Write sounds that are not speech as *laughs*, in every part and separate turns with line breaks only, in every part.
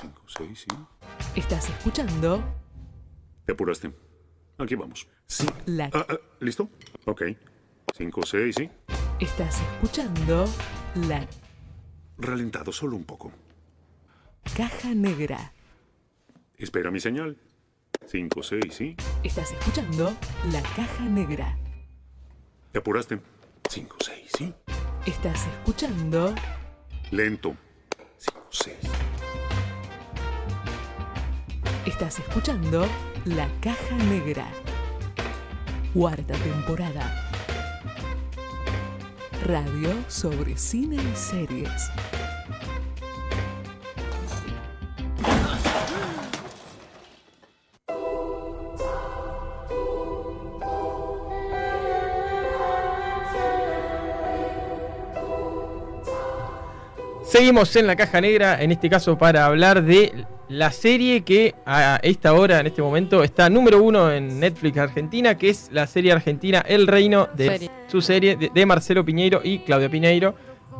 5, 6, sí.
Estás escuchando
Te apuraste. Aquí vamos. Sí.
la
Ah, ah, ¿Listo? Ok. 5, 6, sí.
Estás escuchando la
Ralentado solo un poco.
caja negra.
Espera mi señal. 5, 6, sí.
Estás escuchando la caja negra.
Te apuraste. 5, 6, sí.
Estás escuchando
Lento. 5, 6.
Estás escuchando La Caja Negra. Cuarta temporada. Radio sobre cine y series.
Seguimos en la caja negra, en este caso para hablar de la serie que a esta hora, en este momento, está número uno en Netflix Argentina, que es la serie argentina El Reino, de
Serie.
su serie de, de Marcelo Piñeiro y Claudia Piñeiro,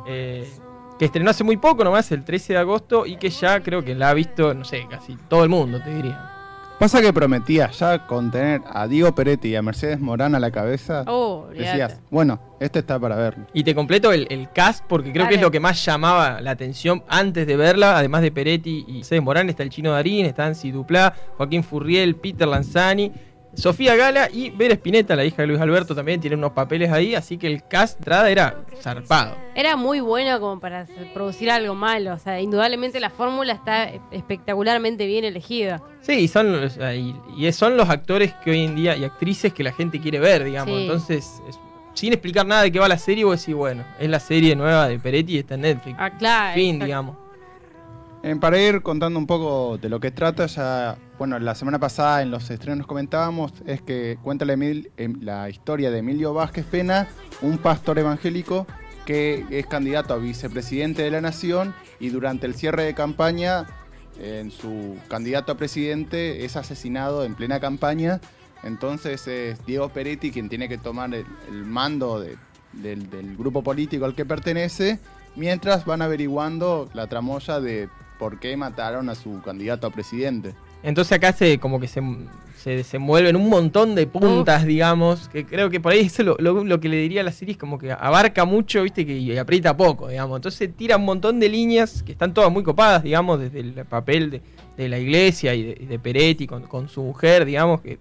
eh, que estrenó hace muy poco nomás, el 13 de agosto, y que ya creo que la ha visto, no sé, casi todo el mundo, te diría.
Pasa que prometía ya con tener a Diego Peretti y a Mercedes Morán a la cabeza.
Oh,
decías, bueno, este está para verlo.
Y te completo el, el cast porque creo que es lo que más llamaba la atención antes de verla. Además de Peretti y César Morán, está el Chino Darín, está Ansi Duplá, Joaquín Furriel, Peter Lanzani, Sofía Gala y Vera Spinetta, la hija de Luis Alberto, también tiene unos papeles ahí. Así que el cast entrada era zarpado.
Era muy bueno como para producir algo malo. O sea, indudablemente la fórmula está espectacularmente bien elegida.
Sí, y son, sea, y, y son los actores que hoy en día y actrices que la gente quiere ver, digamos.
Sí.
Entonces, es- sin explicar nada de qué va la serie, vos decís, bueno, es la serie nueva de Peretti y está en Netflix.
Ah, claro.
fin,
exacto.
digamos.
Eh, para ir contando un poco de lo que trata, ya, bueno, la semana pasada en los estrenos comentábamos, es que cuenta la, em- la historia de Emilio Vázquez Pena, un pastor evangélico que es candidato a vicepresidente de la nación y durante el cierre de campaña, en su candidato a presidente, es asesinado en plena campaña. Entonces es Diego Peretti quien tiene que tomar el, mando de- del, del grupo político al que pertenece, mientras van averiguando la tramoya de por qué mataron a su candidato a presidente.
Entonces acá se como que se, se desenvuelven un montón de puntas, digamos, que creo que por ahí eso lo, lo- lo que le diría a la serie es como que abarca mucho, viste, que y aprieta poco, digamos. Entonces tira un montón de líneas que están todas muy copadas, digamos, desde el papel de, de la iglesia y de, y de Peretti con, con su mujer, digamos, que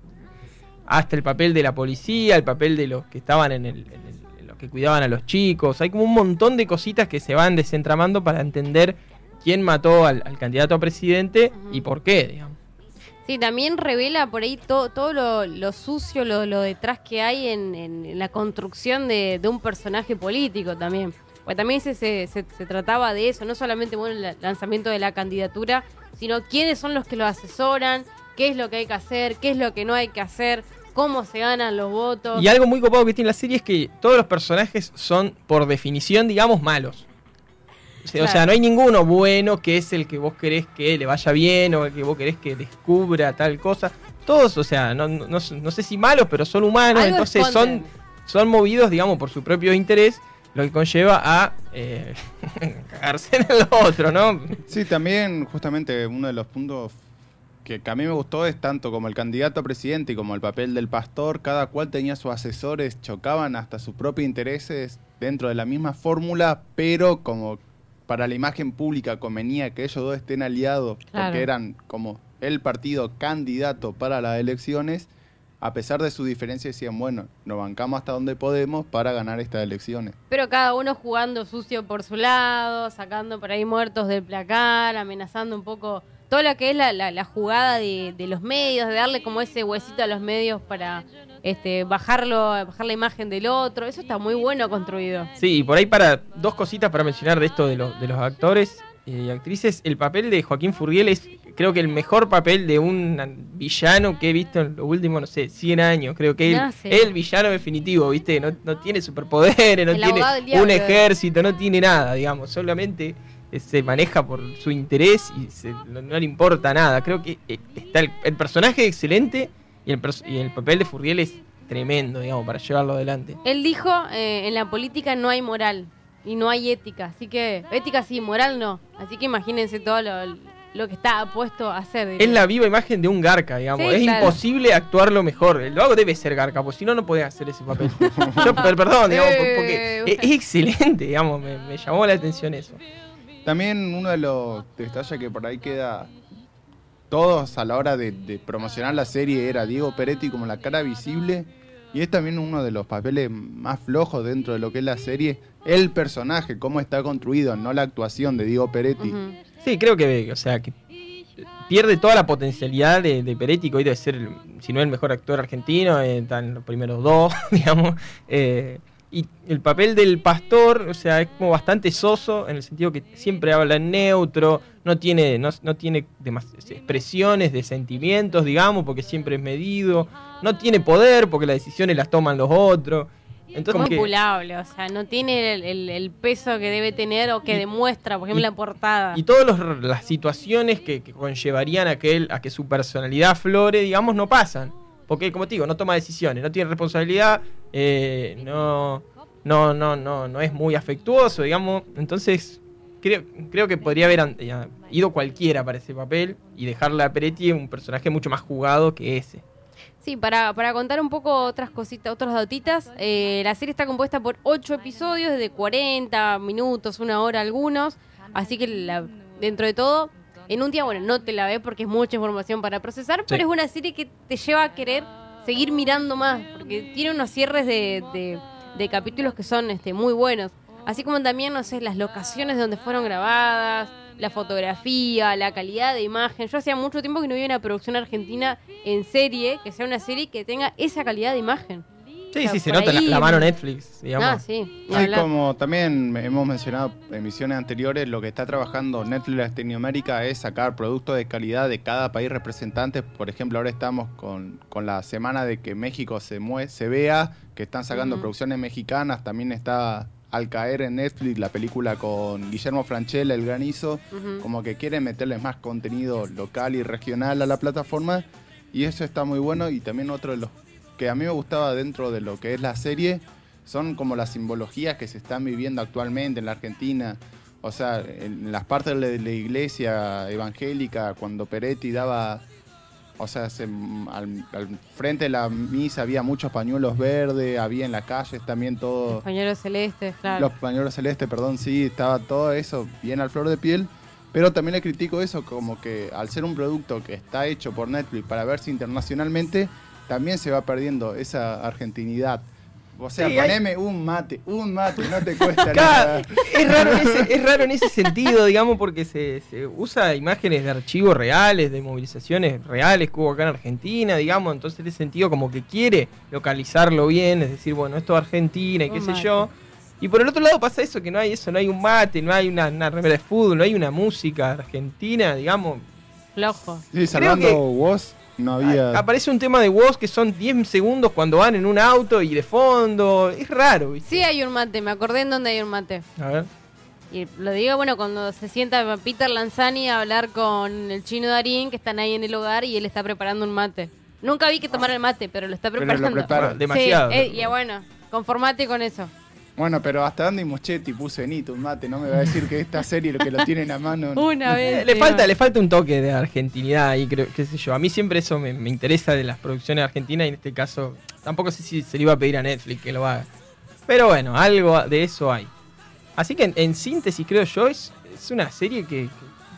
hasta el papel de la policía, el papel de los que estaban en el, en el- en los que cuidaban a los chicos. Hay como un montón de cositas que se van desentramando para entender quién mató al, al candidato a presidente y por qué, digamos.
Sí, también revela por ahí to- todo lo, lo sucio, lo, lo detrás que hay en, en- en la construcción de, de un personaje político también. Porque también se, se, se- se trataba de eso, no solamente bueno, el lanzamiento de la candidatura, sino quiénes son los que lo asesoran, qué es lo que hay que hacer, qué es lo que no hay que hacer, cómo se ganan los votos.
Y algo muy copado que tiene la serie es que todos los personajes son, por definición, digamos, malos. O sea, o sea,
Claro.
no hay ninguno bueno que es el que vos querés que le vaya bien o el que vos querés que descubra tal cosa. Todos, o sea, no, no, no sé- no sé si malos, pero son humanos,
Algo
entonces son,
esconden.
son movidos, digamos, por su propio interés, lo que conlleva a eh, *laughs* cagarse en el otro, ¿no?
Sí, también justamente uno de los puntos que, que a mí me gustó es tanto como el candidato a presidente y como el papel del pastor, cada cual tenía sus asesores, chocaban hasta sus propios intereses dentro de la misma fórmula, pero como para la imagen pública convenía que ellos dos estén aliados,
Claro.
porque eran como el partido candidato para las elecciones, a pesar de su diferencia decían, bueno, nos bancamos hasta donde podemos para ganar estas elecciones.
Pero cada uno jugando sucio por su lado, sacando por ahí muertos del placar, amenazando un poco todo lo que es la, la- la jugada de, de los medios, de darle como ese huesito a los medios para este bajarlo, bajar la imagen del otro. Eso está muy bueno construido.
Sí, y por ahí para dos cositas para mencionar de esto de, los de los actores eh, y actrices. El papel de Joaquín Furriel es, creo que el mejor papel de un villano que he visto en los últimos, no sé, 100 años. Creo que él
Ah, sí.
es el villano definitivo, ¿viste? No, no tiene superpoderes, no
El
tiene
diablo.
un ejército, no tiene nada, digamos. Solamente eh, se maneja por su interés y se- no, no le importa nada. Creo que eh, está el, el personaje excelente y el, y el papel de Furriel es tremendo, digamos, para llevarlo adelante.
Él dijo, eh, en la política no hay moral y no hay ética. Así que, ética sí, moral no. Así que imagínense todo lo, lo que está puesto a hacer.
Es la viva imagen de un Garca, digamos.
Sí,
es
claro.
imposible actuarlo mejor. El vago debe ser Garca, porque si no, no podés hacer ese papel. *laughs* Yo, per- perdón, digamos,
Eh,
porque es, es excelente, digamos. Me, me llamó la atención eso.
También uno de los detalles que por ahí queda todos a la hora de, de promocionar la serie era Diego Peretti como la cara visible y es también uno de los papeles más flojos dentro de lo que es la serie, el personaje, cómo está construido, no la actuación de Diego Peretti.
Sí, creo que, o sea, que pierde toda la potencialidad de, Peretti, que hoy debe ser, si no el mejor actor argentino, eh, está en los primeros dos, *laughs* digamos. eh, y el papel del pastor, o sea, es como bastante soso, en el sentido que siempre habla en neutro, no tiene, no, no tiene expresiones de sentimientos, digamos, porque siempre es medido, no tiene poder, porque las decisiones las toman los otros. Entonces,
Muy
que-
pulable, o sea, no tiene el, el- el peso que debe tener o que
Y-
demuestra, por ejemplo,
y-
la portada.
Y todas las situaciones que, que conllevarían a que, él, a que su personalidad flore, digamos, no pasan. Porque, como te digo, no toma decisiones, no tiene responsabilidad, eh, no, no, no, no, no es muy afectuoso, digamos. Entonces, creo, creo que podría haber ya, ido cualquiera para ese papel y dejarle a Peretti un personaje mucho más jugado que ese.
Sí, para, para contar un poco otras cositas, otras datitas, eh, la serie está compuesta por ocho episodios de 40 minutos, una hora algunos, así que la- dentro de todo, en un día, bueno, no te la ves porque es mucha información para procesar, pero es una serie que te lleva a querer seguir mirando más, porque tiene unos cierres de, de- de capítulos que son este, muy buenos, así como también, no sé, las locaciones de donde fueron grabadas, la fotografía, la calidad de imagen. Yo hacía mucho tiempo que no había una producción argentina en serie, que sea una serie que tenga esa calidad de imagen.
Sí, sí, se nota la,
ahí-
la mano Netflix, digamos.
Ah, sí.
como también hemos mencionado en emisiones anteriores, lo que está trabajando Netflix Latinoamérica es sacar productos de calidad de cada país representante. Por ejemplo, ahora estamos con, con la semana de que México se mue se vea, que están sacando producciones mexicanas. También está Al caer en Netflix la película con Guillermo Franchella, El Granizo. Como que quieren meterle más contenido local y regional a la plataforma. Y eso está muy bueno. Y también otro de los que a mí me gustaba dentro de lo que es la serie son como las simbologías que se están viviendo actualmente en la Argentina. O sea, en las partes de la iglesia evangélica, cuando Peretti daba, o sea, se- al, al frente de la misa había muchos pañuelos verdes, había en las calles también todo,
Español celeste, claro.
los pañuelos celestes, perdón, sí, estaba todo eso bien al flor de piel. Pero también le critico eso, como que al ser un producto que está hecho por Netflix para verse internacionalmente, también se va perdiendo esa argentinidad. O sea,
Sí, hay-
poneme un mate, un mate, no te cuesta *laughs* nada.
es raro, en ese, es raro en ese sentido, digamos, porque se, se usa imágenes de archivos reales, de movilizaciones reales que hubo acá en Argentina, digamos, entonces en ese sentido como que quiere localizarlo bien, es decir, bueno, esto es Argentina y qué
Un
sé
mate.
yo. Y por el otro lado pasa eso, que no hay eso, no hay un mate, no hay una, una remera de fútbol, no hay una música argentina, digamos.
Flojo.
Sí, salvando
que-
vos, no había...
Aparece un tema de voz que son 10 segundos cuando van en un auto y de fondo, es raro, ¿viste?
Sí hay un mate, me acordé en dónde hay un mate.
A ver.
Y lo digo, bueno, cuando se sienta Peter Lanzani a hablar con el chino Darín, que están ahí en el hogar y él está preparando un mate. Nunca vi que tomara el mate, pero lo está
Pero lo
preparando.
prepara.
Bueno, demasiado.
Sí, eh, y bueno, conformate con eso.
Bueno, pero hasta Andy Muchetti puso Benito un mate, no me va a decir que esta serie lo que lo tiene en la mano.
Una vez.
Le falta, le falta un toque de argentinidad ahí, creo, qué sé yo. A mí siempre eso me, me interesa de las producciones argentinas y en este caso tampoco sé si se le iba a pedir a Netflix que lo haga. Pero bueno, algo de eso hay. Así que en, en síntesis creo yo es, es una serie que, que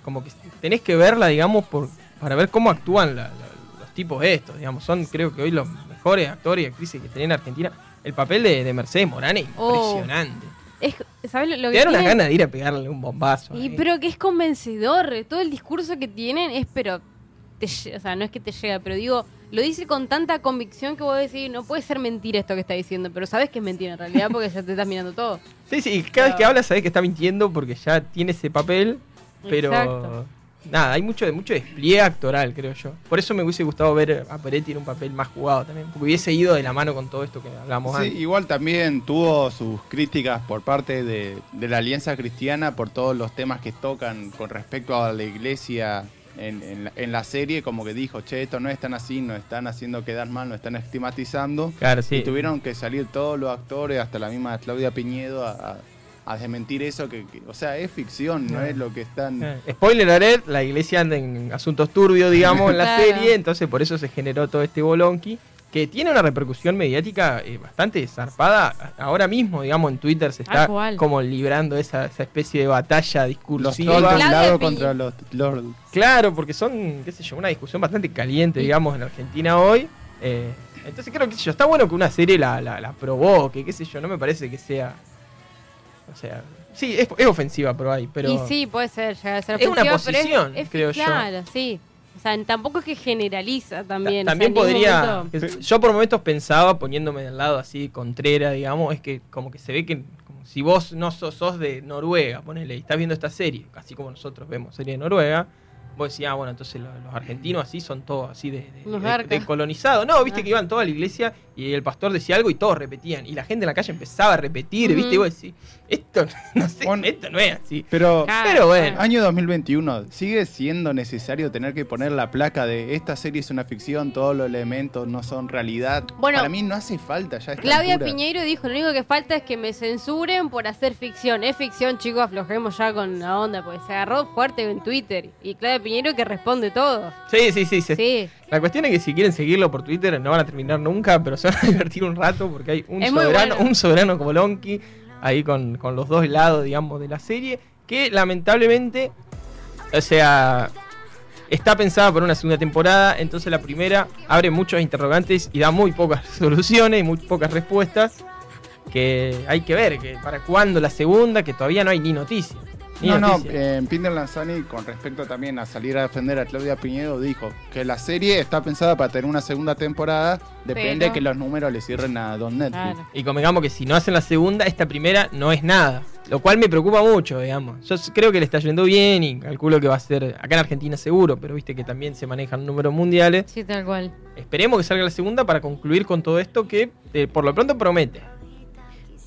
como que tenés que verla, digamos, por, para ver cómo actúan la- la- los tipos estos, digamos. Son creo que hoy los mejores actores y actrices que tenía en Argentina. El papel de, de Mercedes Morán es
Oh.
impresionante.
Es, ¿Sabes lo, lo
Te
que
dan unas ganas de ir a pegarle un bombazo.
Y
ahí.
pero que es convencedor, todo el discurso que tienen es, pero, te o sea, no es que te llega, pero digo, lo dice con tanta convicción que vos decís, no puede ser mentira esto que está diciendo, pero sabes que es mentira en realidad porque ya te estás mirando todo.
Sí, sí, cada vez que habla sabes que está mintiendo porque ya tiene ese papel, pero
Exacto.
Nada, hay mucho, mucho despliegue actoral, creo yo. Por eso me hubiese gustado ver a Peretti en un papel más jugado también, porque hubiese ido de la mano con todo esto que hablamos
Sí,
antes.
igual también tuvo sus críticas por parte de, de la Alianza Cristiana por todos los temas que tocan con respecto a la iglesia en, en la, en la serie, como que dijo, che, esto no es tan así, nos están haciendo quedar mal, nos están estigmatizando.
Claro, sí.
Y tuvieron que salir todos los actores, hasta la misma Claudia Piñedo, a, a- a desmentir eso, que, que- o sea, es ficción, no,
No.
es lo que están...
Eh, Spoiler alert, la iglesia anda en asuntos turbios, digamos, en la *laughs*
Claro.
serie, entonces por eso se generó todo este bolonqui, que tiene una repercusión mediática eh, bastante zarpada. Ahora mismo, digamos, en Twitter se está como librando esa, esa especie de batalla
Los
discursiva.
trolls de un
Claudia
lado contra los, los-
Claro, porque son, qué sé yo, una discusión bastante caliente, digamos, en Argentina hoy. Eh, entonces creo que qué sé yo, está bueno que una serie la, la, la provoque, qué sé yo, no me parece que sea... O sea, sí, es, es ofensiva, pero hay, pero...
Y sí, puede ser, llegar a ser
Es una posición,
es,
creo yo.
Claro, sí. O sea, tampoco es que generaliza también.
Ta-
o sea,
También podría.
momento-
Yo por momentos pensaba, poniéndome del lado así, contrera, digamos, es que como que se ve que como si vos no sos, sos de Noruega, ponele, y estás viendo esta serie, así como nosotros vemos serie de Noruega, vos decís, ah, bueno, entonces lo- los, argentinos así son todos así de, de- colonizados. No, viste
Ah.
que iban todos a la iglesia y el pastor decía algo y todos repetían. Y la gente en la calle empezaba a repetir, viste, y vos decís, esto *laughs* no sé,
Bueno.
esto no es así.
Pero
Claro,
Pero bueno.
claro.
año 2021, ¿sigue siendo necesario tener que poner la placa de esta serie es una ficción, todos los elementos no son realidad?
Bueno,
Para mí no hace falta ya.
Claudia
altura.
Piñeiro dijo, lo único que falta es que me censuren por hacer ficción. Es ficción, chicos, aflojemos ya con la onda, porque se agarró fuerte en Twitter. Y Claudia Piñeiro que responde todo.
Sí, sí, sí.
Sí,
La cuestión es que si quieren seguirlo por Twitter no van a terminar nunca, pero se van a *laughs* divertir un rato porque hay un
Es
soberano,
bueno.
un soberano como Lonky ahí con, con los dos lados, digamos, de la serie, que lamentablemente, o sea, está pensada por una segunda temporada, entonces la primera abre muchos interrogantes y da muy pocas *laughs* soluciones y muy pocas respuestas, que hay que ver, que para cuándo la segunda, que todavía no hay ni noticia.
No, no, eh, Pinder Lanzani, con respecto también a salir a defender a Claudia Piñedo, dijo que la serie está pensada para tener una segunda temporada, depende
Pero-
que los números le cierren a Don Netflix.
claro.
Y convengamos que si no hacen la segunda, esta primera no es nada. Lo cual me preocupa mucho, digamos. Yo creo que le está yendo bien y calculo que va a ser acá en Argentina seguro, pero viste que también se manejan números mundiales.
Sí, tal cual.
Esperemos que salga la segunda para concluir con todo esto que eh, por lo pronto promete.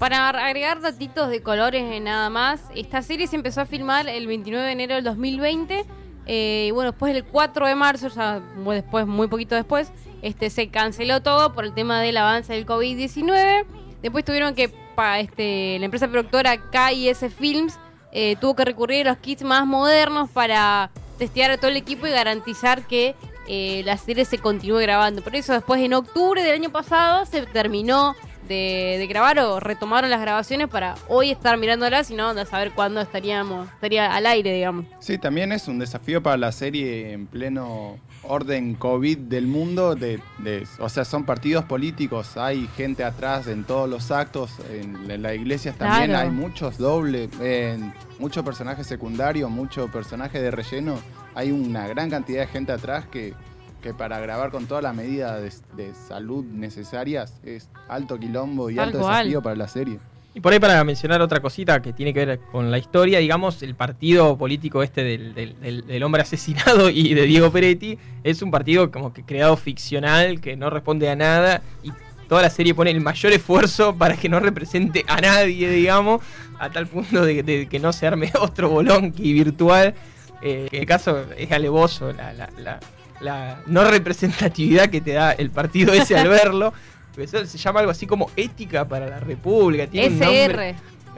Para agregar datitos de colores en nada más, esta serie se empezó a filmar el 29 de enero del 2020. eh, y bueno, después el 4 de marzo, ya muy después, muy poquito después, este se canceló todo por el tema del avance del COVID-19. Después tuvieron que, este, la empresa productora KIS Films eh, tuvo que recurrir a los kits más modernos para testear a todo el equipo y garantizar que eh, la serie se continúe grabando. Por eso después en octubre del año pasado se terminó de, de grabar o retomaron las grabaciones para hoy estar mirándolas y no a saber cuándo estaríamos estaría al aire, digamos.
Sí, también es un desafío para la serie en pleno orden COVID del mundo. De, de- o sea, son partidos políticos, hay gente atrás en todos los actos, en, la- las iglesias también
Claro.
hay muchos dobles, en- muchos personajes secundarios, muchos personajes de relleno. Hay una gran cantidad de gente atrás que, que para grabar con todas las medidas de, de salud necesarias es alto quilombo y
Tal
alto
cual.
desafío para la serie.
Y por ahí para mencionar otra cosita que tiene que ver con la historia, digamos, el partido político este del, del- del- del hombre asesinado y de Diego Peretti es un partido como que creado ficcional, que no responde a nada y toda la serie pone el mayor esfuerzo para que no represente a nadie, digamos, a tal punto de, de que no se arme *laughs* otro bolonqui virtual. Eh, en el caso es alevoso la, la- la- la no representatividad que te da el partido ese al *laughs* verlo. Eso se llama algo así como ética para la república. Tiene un nombre-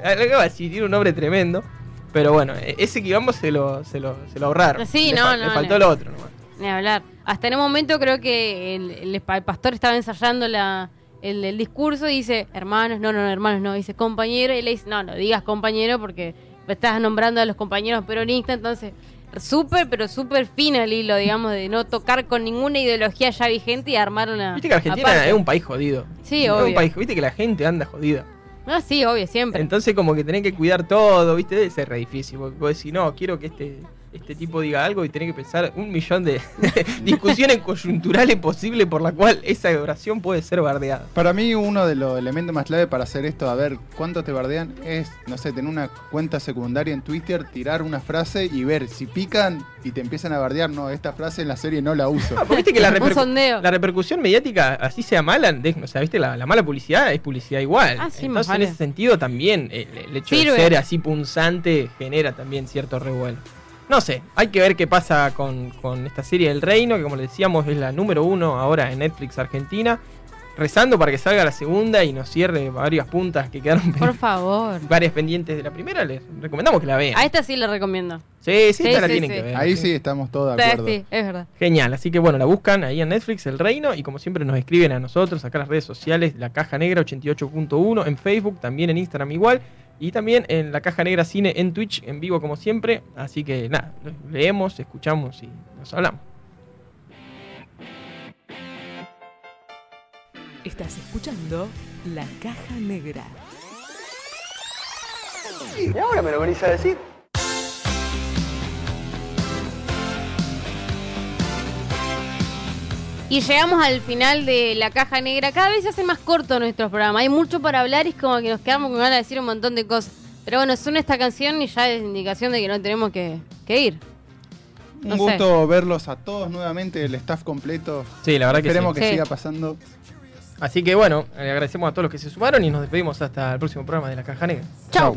SR.
algo así, tiene un nombre tremendo. Pero bueno, e- ese quilombo se lo, se lo, se lo ahorraron.
Sí,
le,
no, no,
le faltó
no.
lo otro nomás.
Ni hablar. Hasta en un momento creo que el, el pastor estaba ensayando la, el, el discurso y dice, hermanos, no, no, no, hermanos, no, dice compañero, y le dice, no, no digas compañero porque estás nombrando a los compañeros peronistas, entonces, súper, pero súper fino el hilo, digamos, de no tocar con ninguna ideología ya vigente y armar una...
Viste que Argentina
aparte.
es un país jodido.
Sí,
Es un
obvio.
país, viste que la gente anda jodida.
No, sí, obvio, siempre.
Entonces como que tenés que cuidar todo, viste, debe ser re difícil. Porque vos decís, no, quiero que este, este tipo diga algo y tenés que pensar un millón de *laughs* discusiones coyunturales posibles por la cual esa oración puede ser bardeada.
Para mí uno de los elementos más clave para hacer esto, a ver cuánto te bardean, es, no sé, tener una cuenta secundaria en Twitter, tirar una frase y ver si pican y te empiezan a bardear, no, esta frase en la serie no la uso. *laughs*
Ah, porque viste que la, repercu- repercusión mediática, así sea mala, de- o sea, viste, la, la mala publicidad es publicidad igual.
Ah, sí, más
Entonces, en ese sentido, también el, el hecho
Sirve.
de ser así punzante genera también cierto revuelo. No sé, hay que ver qué pasa con, con esta serie del Reino, que como le decíamos es la número uno ahora en Netflix Argentina. rezando para que salga la segunda y nos cierre varias puntas que quedaron
Por favor.
varias pendientes de la primera. Les recomendamos que la vean.
A esta sí le recomiendo.
Sí, sí,
Sí,
esta la
sí,
tienen
sí.
que ver.
Ahí sí estamos todos de acuerdo.
sí, es verdad.
Genial, así que bueno, la buscan ahí en Netflix, El Reino, y como siempre nos escriben a nosotros acá en las redes sociales, La Caja Negra 88.1, en Facebook, también en Instagram igual, y también en La Caja Negra Cine en Twitch, en vivo como siempre, así que nada, leemos, escuchamos y nos hablamos.
Estás escuchando La Caja Negra.
Y ahora me lo venís a decir.
Y llegamos al final de la caja negra. Cada vez se hace más corto nuestro programa. Hay mucho para hablar y es como que nos quedamos con ganas de decir un montón de cosas. Pero bueno, suena esta canción y ya es indicación de que no tenemos que, que ir.
Un
sé.
gusto verlos a todos nuevamente, el staff completo.
Sí, la verdad que
Esperemos
sí.
que
Sí.
siga pasando.
Así que bueno, le agradecemos a todos los que se sumaron y nos despedimos hasta el próximo programa de La Caja Negra.
Chau.